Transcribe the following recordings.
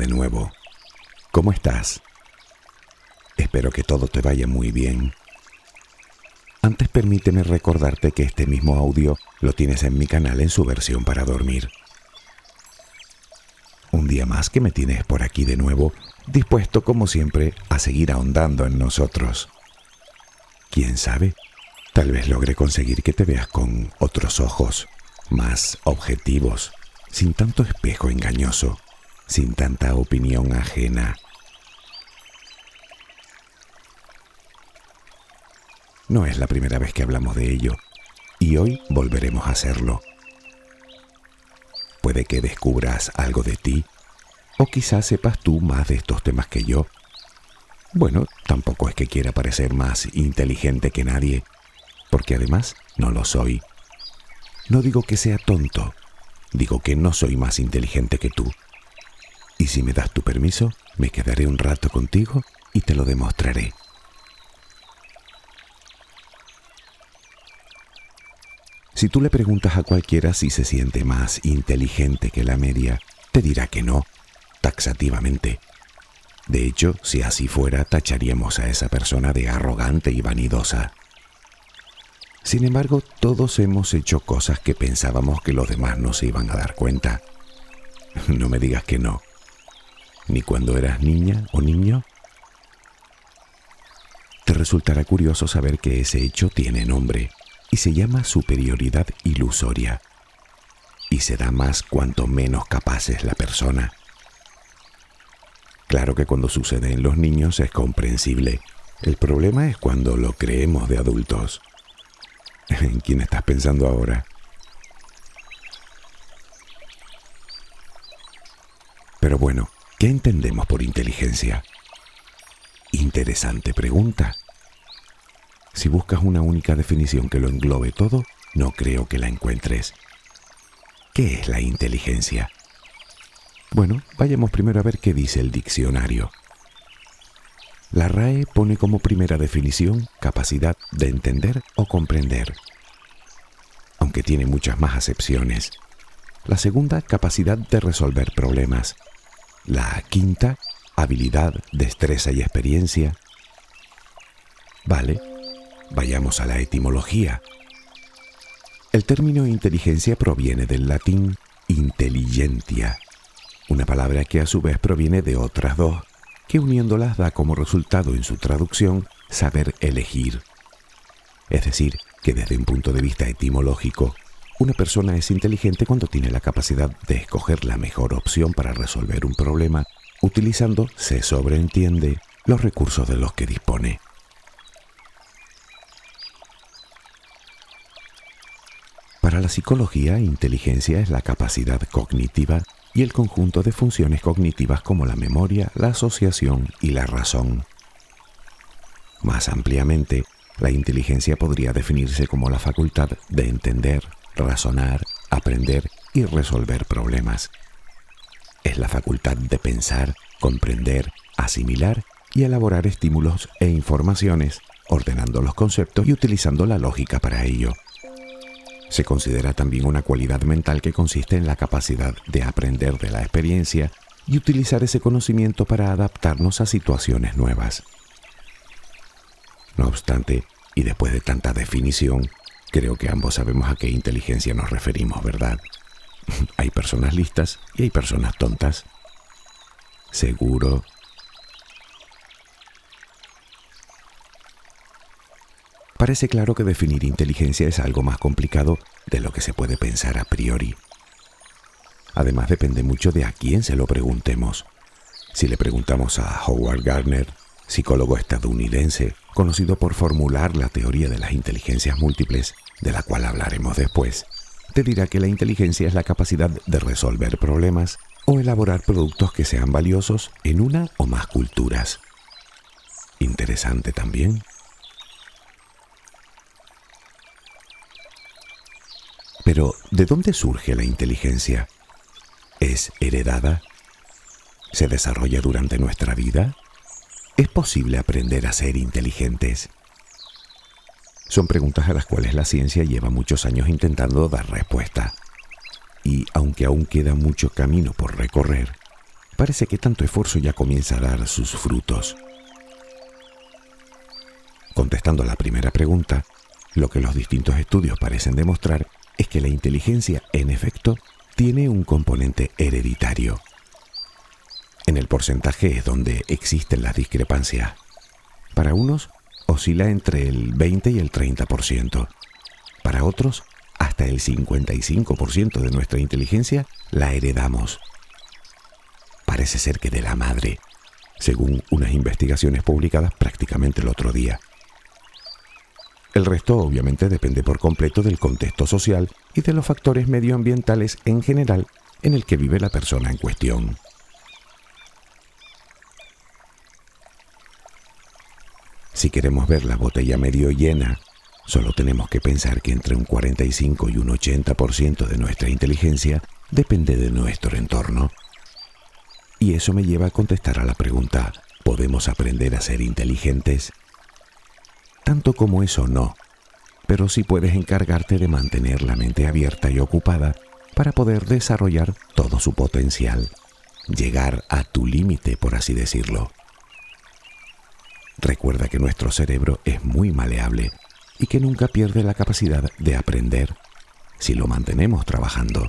de nuevo. ¿Cómo estás? Espero que todo te vaya muy bien. Antes permíteme recordarte que este mismo audio lo tienes en mi canal en su versión para dormir. Un día más que me tienes por aquí de nuevo, dispuesto como siempre a seguir ahondando en nosotros. ¿Quién sabe? Tal vez logre conseguir que te veas con otros ojos, más objetivos, sin tanto espejo engañoso, sin tanta opinión ajena. No es la primera vez que hablamos de ello, y hoy volveremos a hacerlo. Puede que descubras algo de ti, o quizás sepas tú más de estos temas que yo. Bueno, tampoco es que quiera parecer más inteligente que nadie, porque además no lo soy. No digo que sea tonto, digo que no soy más inteligente que tú. Y si me das tu permiso, me quedaré un rato contigo y te lo demostraré. Si tú le preguntas a cualquiera si se siente más inteligente que la media, te dirá que no, taxativamente. De hecho, si así fuera, tacharíamos a esa persona de arrogante y vanidosa. Sin embargo, todos hemos hecho cosas que pensábamos que los demás no se iban a dar cuenta. No me digas que no. Ni cuando eras niña o niño. Te resultará curioso saber que ese hecho tiene nombre y se llama superioridad ilusoria. Y se da más cuanto menos capaz es la persona. Claro que cuando sucede en los niños es comprensible. El problema es cuando lo creemos de adultos. ¿En quién estás pensando ahora? Pero bueno, ¿qué entendemos por inteligencia? Interesante pregunta. Si buscas una única definición que lo englobe todo, no creo que la encuentres. ¿Qué es la inteligencia? Bueno, vayamos primero a ver qué dice el diccionario. La RAE pone como primera definición capacidad de entender o comprender, aunque tiene muchas más acepciones. La segunda, capacidad de resolver problemas. La quinta, habilidad, destreza y experiencia. Vale, vayamos a la etimología. El término inteligencia proviene del latín intelligentia, una palabra que a su vez proviene de otras dos, que uniéndolas da como resultado en su traducción saber elegir. Es decir, que desde un punto de vista etimológico, una persona es inteligente cuando tiene la capacidad de escoger la mejor opción para resolver un problema, utilizando, se sobreentiende, los recursos de los que dispone. Para la psicología, inteligencia es la capacidad cognitiva y el conjunto de funciones cognitivas como la memoria, la asociación y la razón. Más ampliamente, la inteligencia podría definirse como la facultad de entender, razonar, aprender y resolver problemas. Es la facultad de pensar, comprender, asimilar y elaborar estímulos e informaciones, ordenando los conceptos y utilizando la lógica para ello. Se considera también una cualidad mental que consiste en la capacidad de aprender de la experiencia y utilizar ese conocimiento para adaptarnos a situaciones nuevas. No obstante, y después de tanta definición, creo que ambos sabemos a qué inteligencia nos referimos, ¿verdad? hay personas listas y hay personas tontas. Seguro Parece claro que definir inteligencia es algo más complicado de lo que se puede pensar a priori. Además depende mucho de a quién se lo preguntemos. Si le preguntamos a Howard Gardner, psicólogo estadounidense, conocido por formular la teoría de las inteligencias múltiples, de la cual hablaremos después, te dirá que la inteligencia es la capacidad de resolver problemas o elaborar productos que sean valiosos en una o más culturas. Interesante también. Pero, ¿de dónde surge la inteligencia? ¿Es heredada? ¿Se desarrolla durante nuestra vida? ¿Es posible aprender a ser inteligentes? Son preguntas a las cuales la ciencia lleva muchos años intentando dar respuesta. Y aunque aún queda mucho camino por recorrer, parece que tanto esfuerzo ya comienza a dar sus frutos. Contestando a la primera pregunta, lo que los distintos estudios parecen demostrar es que la inteligencia, en efecto, tiene un componente hereditario. En el porcentaje es donde existen las discrepancias. Para unos, oscila entre el 20 y el 30%. Para otros, hasta el 55% de nuestra inteligencia la heredamos. Parece ser que de la madre, según unas investigaciones publicadas prácticamente el otro día. El resto obviamente depende por completo del contexto social y de los factores medioambientales en general en el que vive la persona en cuestión. Si queremos ver la botella medio llena, solo tenemos que pensar que entre un 45 y un 80% de nuestra inteligencia depende de nuestro entorno. Y eso me lleva a contestar a la pregunta, ¿podemos aprender a ser inteligentes? Tanto como eso no, pero sí puedes encargarte de mantener la mente abierta y ocupada para poder desarrollar todo su potencial, llegar a tu límite, por así decirlo. Recuerda que nuestro cerebro es muy maleable y que nunca pierde la capacidad de aprender si lo mantenemos trabajando.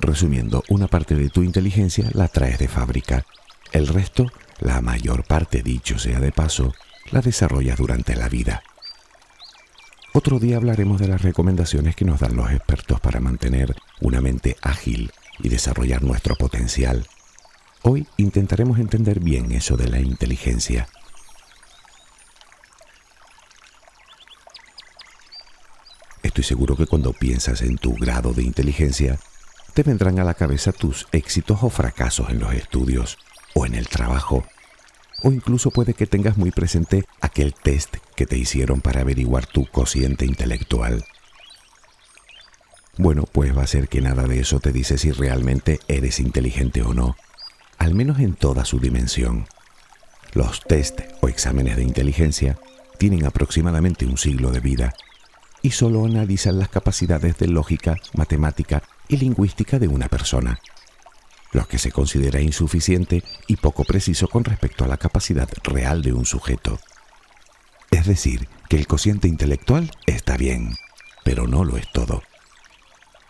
Resumiendo, una parte de tu inteligencia la traes de fábrica, el resto, la mayor parte dicho sea de paso, la desarrollas durante la vida. Otro día hablaremos de las recomendaciones que nos dan los expertos para mantener una mente ágil y desarrollar nuestro potencial. Hoy intentaremos entender bien eso de la inteligencia. Estoy seguro que cuando piensas en tu grado de inteligencia, te vendrán a la cabeza tus éxitos o fracasos en los estudios o en el trabajo o incluso puede que tengas muy presente aquel test que te hicieron para averiguar tu cociente intelectual. Bueno, pues va a ser que nada de eso te dice si realmente eres inteligente o no, al menos en toda su dimensión. Los test o exámenes de inteligencia tienen aproximadamente un siglo de vida y solo analizan las capacidades de lógica, matemática y lingüística de una persona lo que se considera insuficiente y poco preciso con respecto a la capacidad real de un sujeto. Es decir, que el cociente intelectual está bien, pero no lo es todo.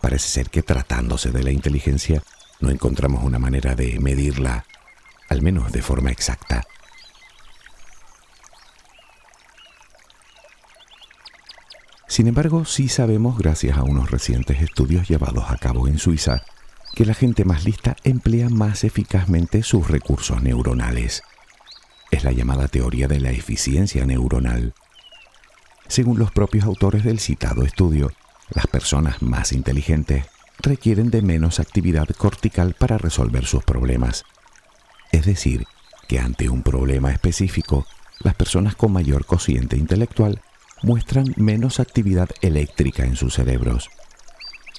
Parece ser que tratándose de la inteligencia no encontramos una manera de medirla, al menos de forma exacta. Sin embargo, sí sabemos, gracias a unos recientes estudios llevados a cabo en Suiza, que la gente más lista emplea más eficazmente sus recursos neuronales. Es la llamada teoría de la eficiencia neuronal. Según los propios autores del citado estudio, las personas más inteligentes requieren de menos actividad cortical para resolver sus problemas. Es decir, que ante un problema específico, las personas con mayor cociente intelectual muestran menos actividad eléctrica en sus cerebros.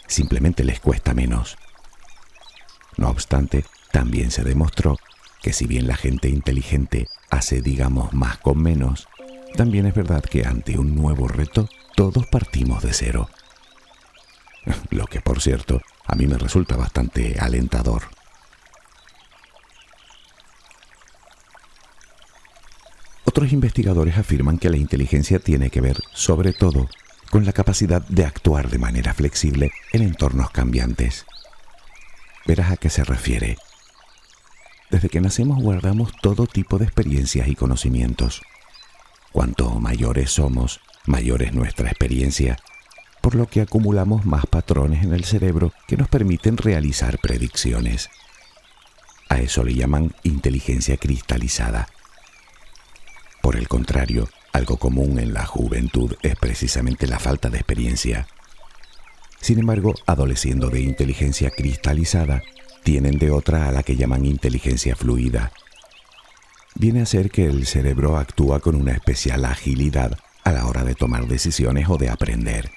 Simplemente les cuesta menos. No obstante, también se demostró que si bien la gente inteligente hace, digamos, más con menos, también es verdad que ante un nuevo reto todos partimos de cero. Lo que, por cierto, a mí me resulta bastante alentador. Otros investigadores afirman que la inteligencia tiene que ver, sobre todo, con la capacidad de actuar de manera flexible en entornos cambiantes verás a qué se refiere. Desde que nacemos guardamos todo tipo de experiencias y conocimientos. Cuanto mayores somos, mayor es nuestra experiencia, por lo que acumulamos más patrones en el cerebro que nos permiten realizar predicciones. A eso le llaman inteligencia cristalizada. Por el contrario, algo común en la juventud es precisamente la falta de experiencia. Sin embargo, adoleciendo de inteligencia cristalizada, tienen de otra a la que llaman inteligencia fluida. Viene a ser que el cerebro actúa con una especial agilidad a la hora de tomar decisiones o de aprender.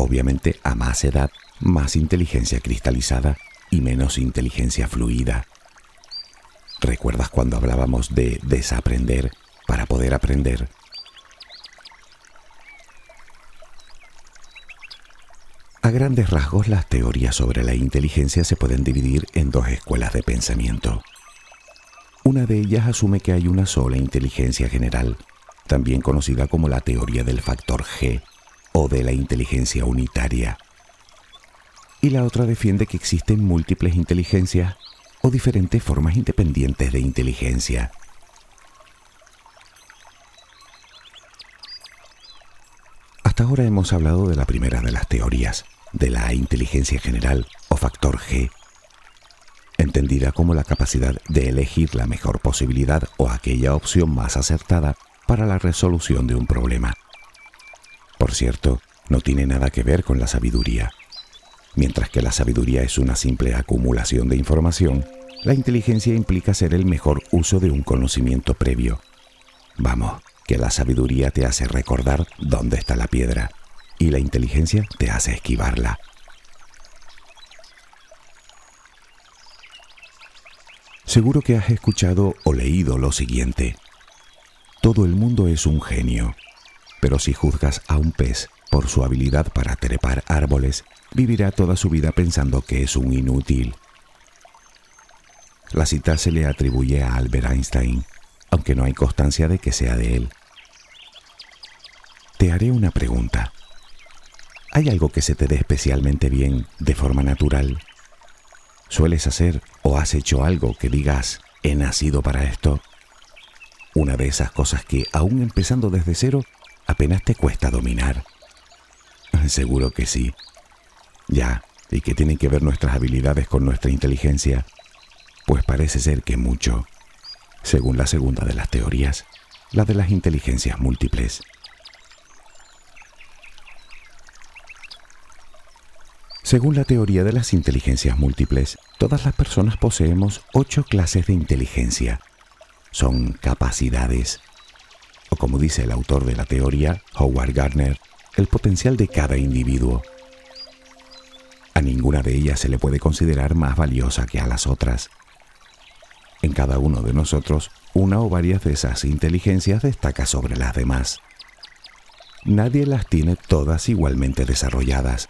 Obviamente, a más edad, más inteligencia cristalizada y menos inteligencia fluida. ¿Recuerdas cuando hablábamos de desaprender para poder aprender? A grandes rasgos, las teorías sobre la inteligencia se pueden dividir en dos escuelas de pensamiento. Una de ellas asume que hay una sola inteligencia general, también conocida como la teoría del factor G o de la inteligencia unitaria. Y la otra defiende que existen múltiples inteligencias o diferentes formas independientes de inteligencia. Hasta ahora hemos hablado de la primera de las teorías, de la inteligencia general o factor G, entendida como la capacidad de elegir la mejor posibilidad o aquella opción más acertada para la resolución de un problema. Por cierto, no tiene nada que ver con la sabiduría. Mientras que la sabiduría es una simple acumulación de información, la inteligencia implica hacer el mejor uso de un conocimiento previo. Vamos, que la sabiduría te hace recordar dónde está la piedra y la inteligencia te hace esquivarla. Seguro que has escuchado o leído lo siguiente. Todo el mundo es un genio, pero si juzgas a un pez por su habilidad para trepar árboles, vivirá toda su vida pensando que es un inútil. La cita se le atribuye a Albert Einstein, aunque no hay constancia de que sea de él. Te haré una pregunta. ¿Hay algo que se te dé especialmente bien de forma natural? ¿Sueles hacer o has hecho algo que digas, he nacido para esto? Una de esas cosas que, aún empezando desde cero, apenas te cuesta dominar. Seguro que sí. Ya, ¿y qué tienen que ver nuestras habilidades con nuestra inteligencia? Pues parece ser que mucho, según la segunda de las teorías, la de las inteligencias múltiples. Según la teoría de las inteligencias múltiples, todas las personas poseemos ocho clases de inteligencia. Son capacidades, o como dice el autor de la teoría, Howard Gardner, el potencial de cada individuo. A ninguna de ellas se le puede considerar más valiosa que a las otras. En cada uno de nosotros, una o varias de esas inteligencias destaca sobre las demás. Nadie las tiene todas igualmente desarrolladas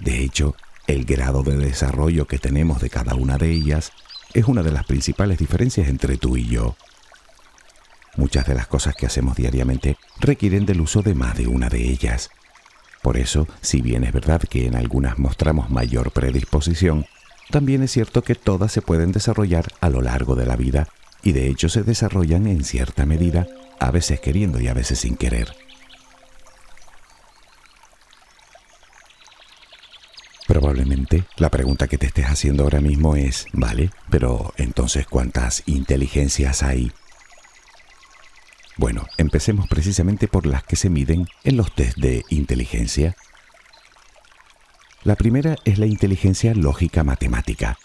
de hecho, el grado de desarrollo que tenemos de cada una de ellas es una de las principales diferencias entre tú y yo. Muchas de las cosas que hacemos diariamente requieren del uso de más de una de ellas. Por eso, si bien es verdad que en algunas mostramos mayor predisposición, también es cierto que todas se pueden desarrollar a lo largo de la vida y de hecho se desarrollan en cierta medida, a veces queriendo y a veces sin querer. Probablemente la pregunta que te estés haciendo ahora mismo es, vale, pero entonces ¿cuántas inteligencias hay? Bueno, empecemos precisamente por las que se miden en los test de inteligencia. La primera es la inteligencia lógica matemática.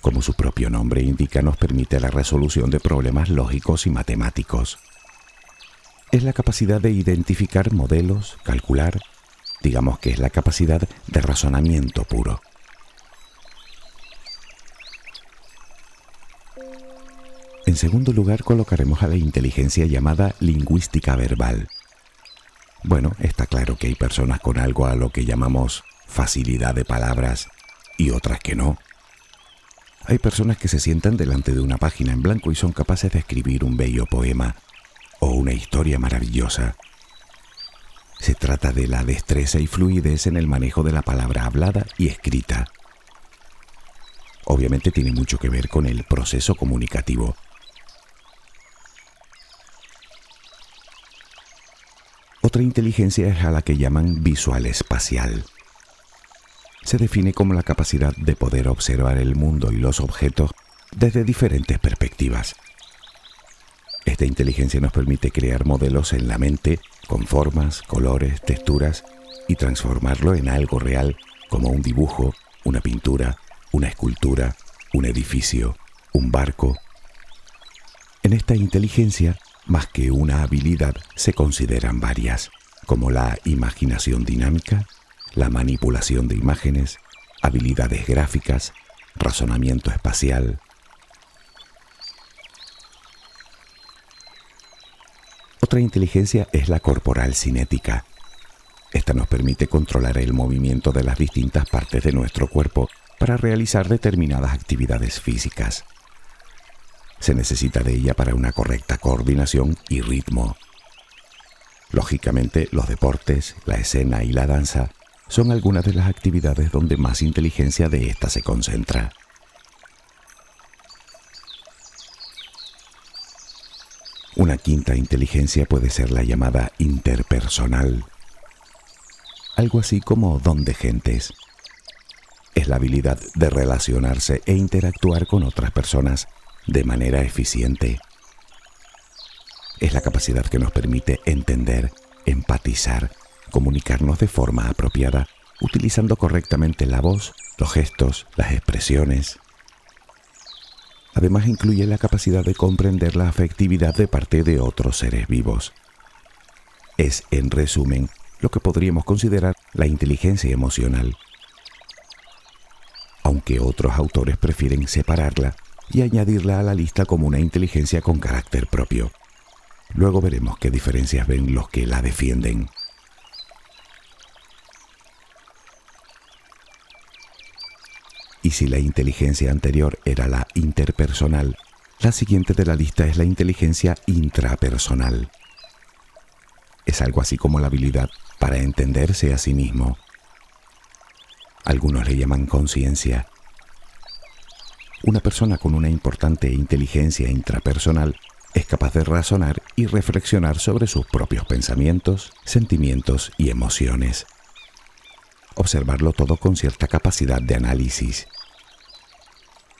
Como su propio nombre indica, nos permite la resolución de problemas lógicos y matemáticos. Es la capacidad de identificar modelos, calcular, digamos que es la capacidad de razonamiento puro. En segundo lugar colocaremos a la inteligencia llamada lingüística verbal. Bueno, está claro que hay personas con algo a lo que llamamos facilidad de palabras y otras que no. Hay personas que se sientan delante de una página en blanco y son capaces de escribir un bello poema o una historia maravillosa. Se trata de la destreza y fluidez en el manejo de la palabra hablada y escrita. Obviamente tiene mucho que ver con el proceso comunicativo. Otra inteligencia es a la que llaman visual espacial. Se define como la capacidad de poder observar el mundo y los objetos desde diferentes perspectivas. Esta inteligencia nos permite crear modelos en la mente con formas, colores, texturas y transformarlo en algo real como un dibujo, una pintura, una escultura, un edificio, un barco. En esta inteligencia, más que una habilidad, se consideran varias, como la imaginación dinámica, la manipulación de imágenes, habilidades gráficas, razonamiento espacial, Otra inteligencia es la corporal cinética. Esta nos permite controlar el movimiento de las distintas partes de nuestro cuerpo para realizar determinadas actividades físicas. Se necesita de ella para una correcta coordinación y ritmo. Lógicamente, los deportes, la escena y la danza son algunas de las actividades donde más inteligencia de ésta se concentra. Una quinta inteligencia puede ser la llamada interpersonal, algo así como don de gentes. Es la habilidad de relacionarse e interactuar con otras personas de manera eficiente. Es la capacidad que nos permite entender, empatizar, comunicarnos de forma apropiada, utilizando correctamente la voz, los gestos, las expresiones. Además incluye la capacidad de comprender la afectividad de parte de otros seres vivos. Es, en resumen, lo que podríamos considerar la inteligencia emocional. Aunque otros autores prefieren separarla y añadirla a la lista como una inteligencia con carácter propio. Luego veremos qué diferencias ven los que la defienden. Y si la inteligencia anterior era la interpersonal, la siguiente de la lista es la inteligencia intrapersonal. Es algo así como la habilidad para entenderse a sí mismo. Algunos le llaman conciencia. Una persona con una importante inteligencia intrapersonal es capaz de razonar y reflexionar sobre sus propios pensamientos, sentimientos y emociones. Observarlo todo con cierta capacidad de análisis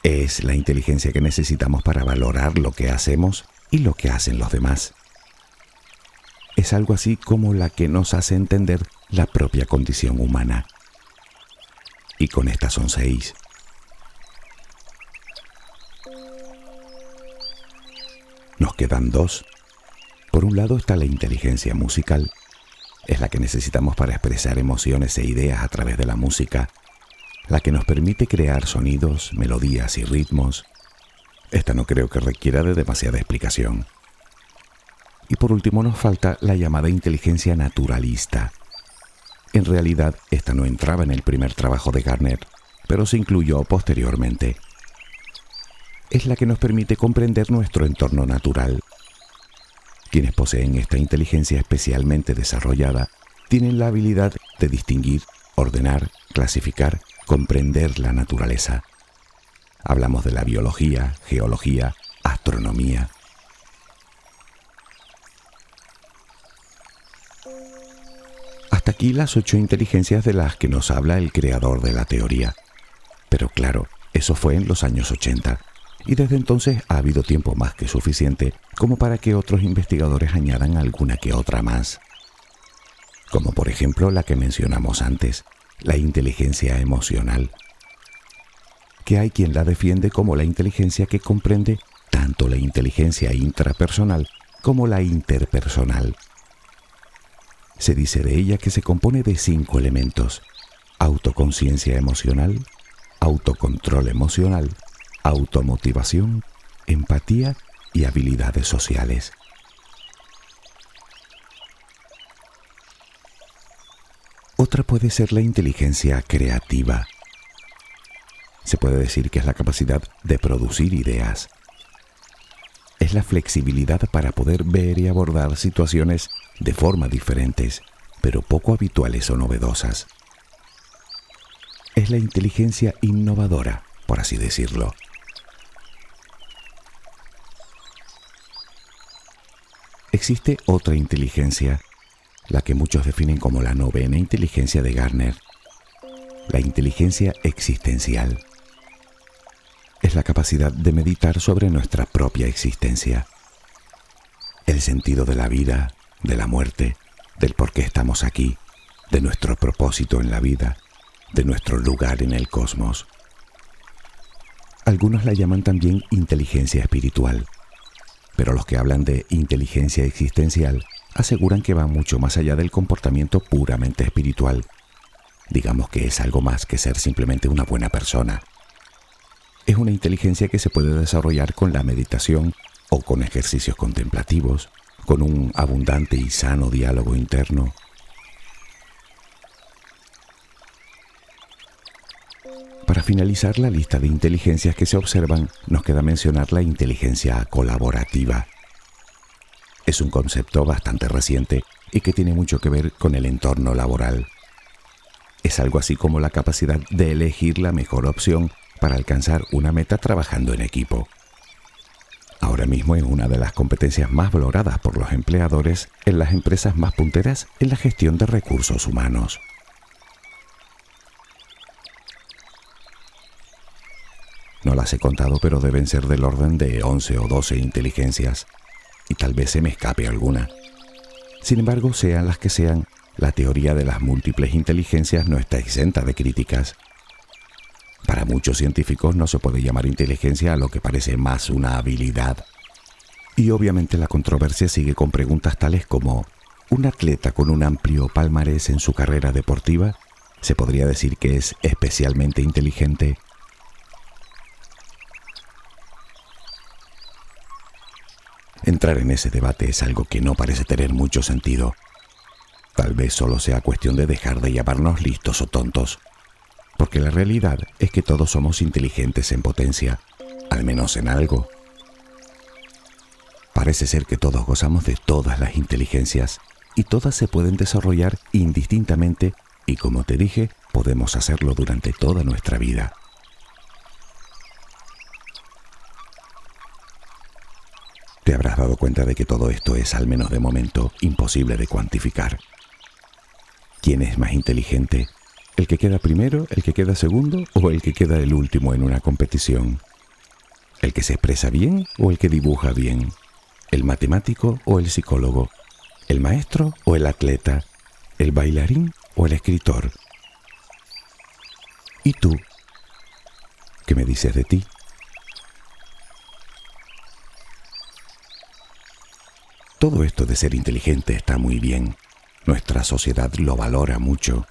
es la inteligencia que necesitamos para valorar lo que hacemos y lo que hacen los demás. Es algo así como la que nos hace entender la propia condición humana. Y con estas son seis. Nos quedan dos. Por un lado está la inteligencia musical. Es la que necesitamos para expresar emociones e ideas a través de la música la que nos permite crear sonidos, melodías y ritmos. Esta no creo que requiera de demasiada explicación. Y por último nos falta la llamada inteligencia naturalista. En realidad, esta no entraba en el primer trabajo de Garner, pero se incluyó posteriormente. Es la que nos permite comprender nuestro entorno natural. Quienes poseen esta inteligencia especialmente desarrollada tienen la habilidad de distinguir, ordenar, clasificar comprender la naturaleza. Hablamos de la biología, geología, astronomía. Hasta aquí las ocho inteligencias de las que nos habla el creador de la teoría. Pero claro, eso fue en los años 80, y desde entonces ha habido tiempo más que suficiente como para que otros investigadores añadan alguna que otra más. Como por ejemplo la que mencionamos antes, la inteligencia emocional, que hay quien la defiende como la inteligencia que comprende tanto la inteligencia intrapersonal como la interpersonal. Se dice de ella que se compone de cinco elementos, autoconciencia emocional, autocontrol emocional, automotivación, empatía y habilidades sociales. Otra puede ser la inteligencia creativa. Se puede decir que es la capacidad de producir ideas. Es la flexibilidad para poder ver y abordar situaciones de forma diferentes, pero poco habituales o novedosas. Es la inteligencia innovadora, por así decirlo. Existe otra inteligencia la que muchos definen como la novena inteligencia de Garner, la inteligencia existencial. Es la capacidad de meditar sobre nuestra propia existencia, el sentido de la vida, de la muerte, del por qué estamos aquí, de nuestro propósito en la vida, de nuestro lugar en el cosmos. Algunos la llaman también inteligencia espiritual, pero los que hablan de inteligencia existencial aseguran que va mucho más allá del comportamiento puramente espiritual. Digamos que es algo más que ser simplemente una buena persona. Es una inteligencia que se puede desarrollar con la meditación o con ejercicios contemplativos, con un abundante y sano diálogo interno. Para finalizar la lista de inteligencias que se observan, nos queda mencionar la inteligencia colaborativa. Es un concepto bastante reciente y que tiene mucho que ver con el entorno laboral. Es algo así como la capacidad de elegir la mejor opción para alcanzar una meta trabajando en equipo. Ahora mismo es una de las competencias más valoradas por los empleadores en las empresas más punteras en la gestión de recursos humanos. No las he contado, pero deben ser del orden de 11 o 12 inteligencias, y tal vez se me escape alguna. Sin embargo, sean las que sean, la teoría de las múltiples inteligencias no está exenta de críticas. Para muchos científicos no se puede llamar inteligencia a lo que parece más una habilidad. Y obviamente la controversia sigue con preguntas tales como, ¿un atleta con un amplio palmarés en su carrera deportiva se podría decir que es especialmente inteligente? Entrar en ese debate es algo que no parece tener mucho sentido. Tal vez solo sea cuestión de dejar de llamarnos listos o tontos, porque la realidad es que todos somos inteligentes en potencia, al menos en algo. Parece ser que todos gozamos de todas las inteligencias y todas se pueden desarrollar indistintamente y como te dije, podemos hacerlo durante toda nuestra vida. Te habrás dado cuenta de que todo esto es, al menos de momento, imposible de cuantificar. ¿Quién es más inteligente? ¿El que queda primero, el que queda segundo o el que queda el último en una competición? ¿El que se expresa bien o el que dibuja bien? ¿El matemático o el psicólogo? ¿El maestro o el atleta? ¿El bailarín o el escritor? ¿Y tú? ¿Qué me dices de ti? Todo esto de ser inteligente está muy bien. Nuestra sociedad lo valora mucho.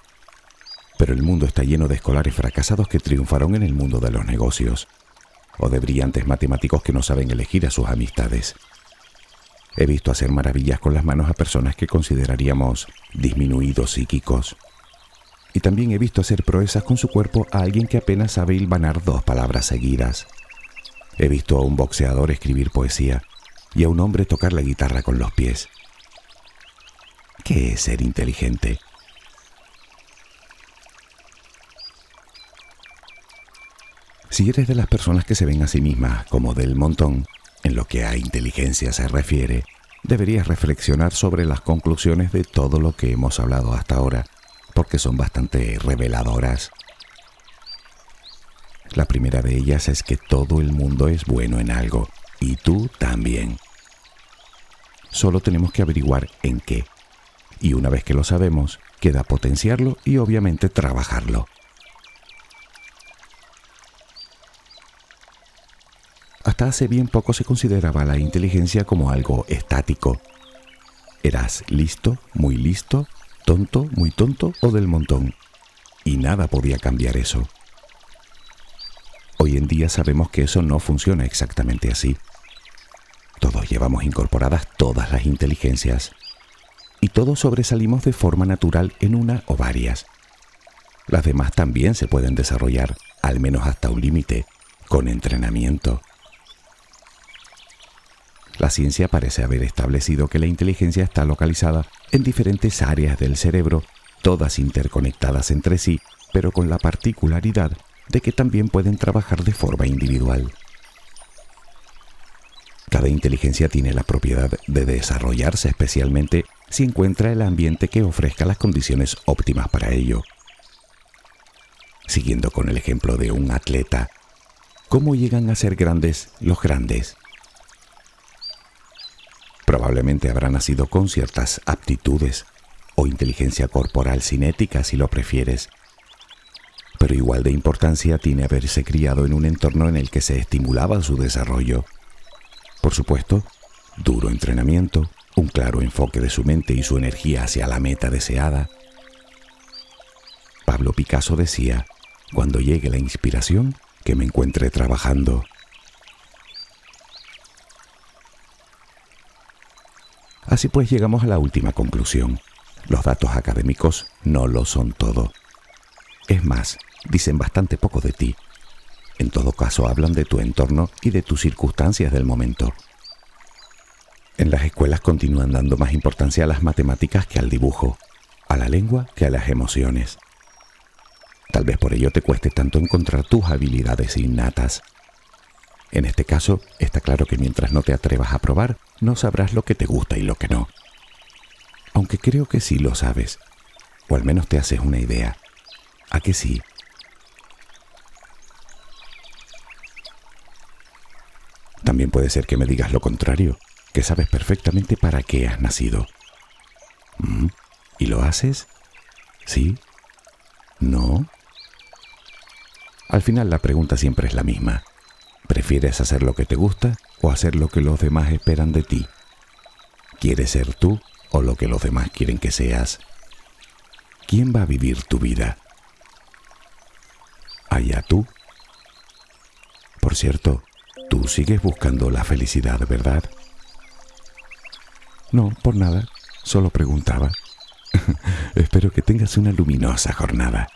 Pero el mundo está lleno de escolares fracasados que triunfaron en el mundo de los negocios, o de brillantes matemáticos que no saben elegir a sus amistades. He visto hacer maravillas con las manos a personas que consideraríamos disminuidos psíquicos. Y también he visto hacer proezas con su cuerpo a alguien que apenas sabe hilvanar dos palabras seguidas. He visto a un boxeador escribir poesía y a un hombre tocar la guitarra con los pies. ¿Qué es ser inteligente? Si eres de las personas que se ven a sí mismas como del montón, en lo que a inteligencia se refiere, deberías reflexionar sobre las conclusiones de todo lo que hemos hablado hasta ahora, porque son bastante reveladoras. La primera de ellas es que todo el mundo es bueno en algo, y tú también. Solo tenemos que averiguar en qué. Y una vez que lo sabemos, queda potenciarlo y obviamente trabajarlo. Hasta hace bien poco se consideraba la inteligencia como algo estático. Eras listo, muy listo, tonto, muy tonto o del montón. Y nada podía cambiar eso. Hoy en día sabemos que eso no funciona exactamente así. Todos llevamos incorporadas todas las inteligencias y todos sobresalimos de forma natural en una o varias. Las demás también se pueden desarrollar, al menos hasta un límite, con entrenamiento. La ciencia parece haber establecido que la inteligencia está localizada en diferentes áreas del cerebro, todas interconectadas entre sí, pero con la particularidad de que también pueden trabajar de forma individual. Cada inteligencia tiene la propiedad de desarrollarse especialmente si encuentra el ambiente que ofrezca las condiciones óptimas para ello. Siguiendo con el ejemplo de un atleta, ¿cómo llegan a ser grandes los grandes? Probablemente habrá nacido con ciertas aptitudes o inteligencia corporal cinética si lo prefieres, pero igual de importancia tiene haberse criado en un entorno en el que se estimulaba su desarrollo por supuesto, duro entrenamiento, un claro enfoque de su mente y su energía hacia la meta deseada. Pablo Picasso decía, cuando llegue la inspiración, que me encuentre trabajando. Así pues llegamos a la última conclusión. Los datos académicos no lo son todo. Es más, dicen bastante poco de ti. En todo caso, hablan de tu entorno y de tus circunstancias del momento. En las escuelas continúan dando más importancia a las matemáticas que al dibujo, a la lengua que a las emociones. Tal vez por ello te cueste tanto encontrar tus habilidades innatas. En este caso, está claro que mientras no te atrevas a probar, no sabrás lo que te gusta y lo que no. Aunque creo que sí lo sabes, o al menos te haces una idea. ¿A que sí? También puede ser que me digas lo contrario, que sabes perfectamente para qué has nacido. ¿Mm? ¿Y lo haces? ¿Sí? ¿No? Al final la pregunta siempre es la misma. ¿Prefieres hacer lo que te gusta o hacer lo que los demás esperan de ti? ¿Quieres ser tú o lo que los demás quieren que seas? ¿Quién va a vivir tu vida? Allá tú. Por cierto, tú sigues buscando la felicidad, ¿verdad? No, por nada, solo preguntaba. Espero que tengas una luminosa jornada.